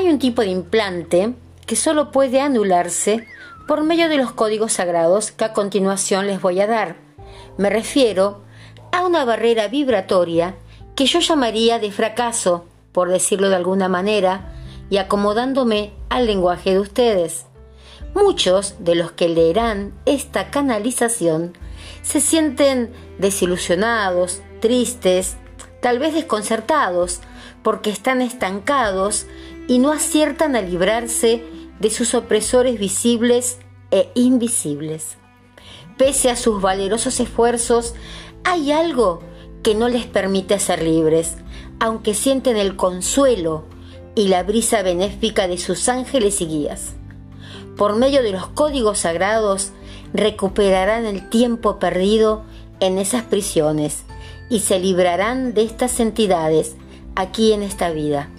Hay un tipo de implante que solo puede anularse por medio de los códigos sagrados que a continuación les voy a dar. Me refiero a una barrera vibratoria que yo llamaría de fracaso, por decirlo de alguna manera, y acomodándome al lenguaje de ustedes. Muchos de los que leerán esta canalización se sienten desilusionados, tristes, tal vez desconcertados, porque están estancados y no aciertan a librarse de sus opresores visibles e invisibles. Pese a sus valerosos esfuerzos, hay algo que no les permite ser libres, aunque sienten el consuelo y la brisa benéfica de sus ángeles y guías. Por medio de los códigos sagrados, recuperarán el tiempo perdido en esas prisiones y se librarán de estas entidades aquí en esta vida.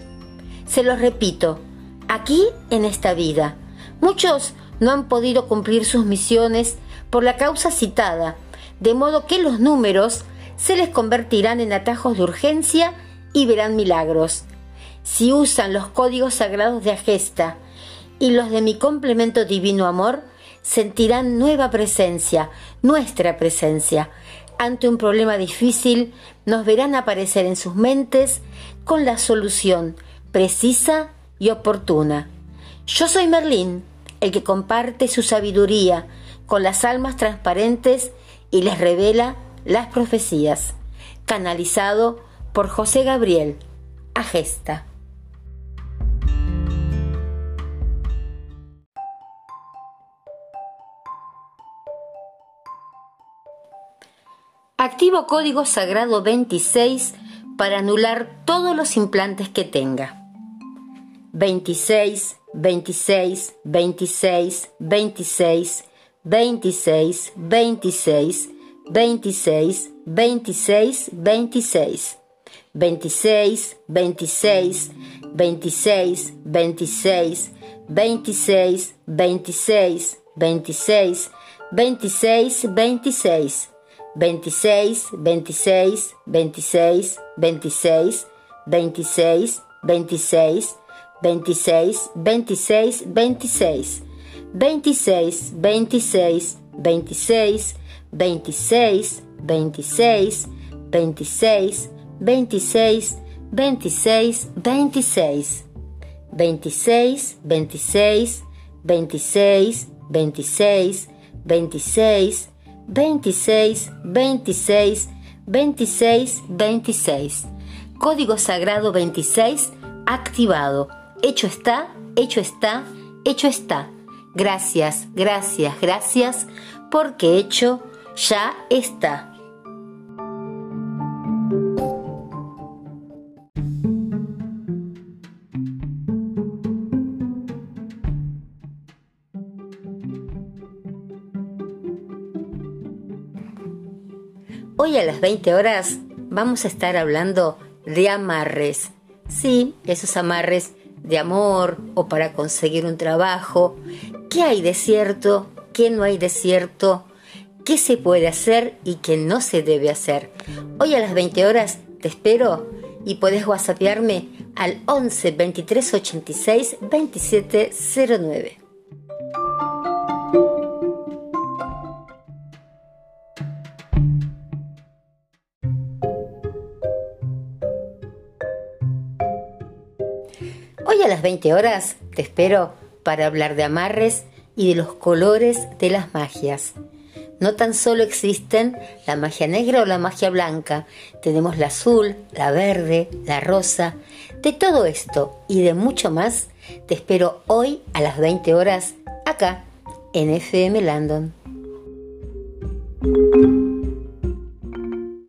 Se los repito, aquí en esta vida. Muchos no han podido cumplir sus misiones por la causa citada, de modo que los números se les convertirán en atajos de urgencia y verán milagros. Si usan los códigos sagrados de Agesta y los de mi complemento divino amor, sentirán nueva presencia, nuestra presencia. Ante un problema difícil, nos verán aparecer en sus mentes con la solución precisa y oportuna. Yo soy Merlín, el que comparte su sabiduría con las almas transparentes y les revela las profecías. Canalizado por José Gabriel, Agesta. Activo código sagrado 26 para anular todos los implantes que tenga. 26, 26, 26, 26, 26, 26, 26, 26, 26, 26, 26, 26, 26, 26, 26, 26, 26, 26, 26, 26, 26, 26, 26, 26, 26, 26, 26, 26, 26, 26, 26, 26, 26, 26, 26, 26, 26, 26, 26, 26, 26, 26, 26, 26, 26. Código Sagrado 26 activado. Hecho está, hecho está, hecho está. Gracias, gracias, gracias, porque hecho ya está. Hoy a las 20 horas vamos a estar hablando de amarres. Sí, esos amarres de amor o para conseguir un trabajo. ¿Qué hay de cierto? ¿Qué no hay de cierto? ¿Qué se puede hacer y qué no se debe hacer? Hoy a las 20 horas te espero y puedes whatsappearme al 11 23 86 27 09. Hoy a las 20 horas te espero para hablar de amarres y de los colores de las magias. No tan solo existen la magia negra o la magia blanca, tenemos la azul, la verde, la rosa. De todo esto y de mucho más, te espero hoy a las 20 horas acá en FM Landon.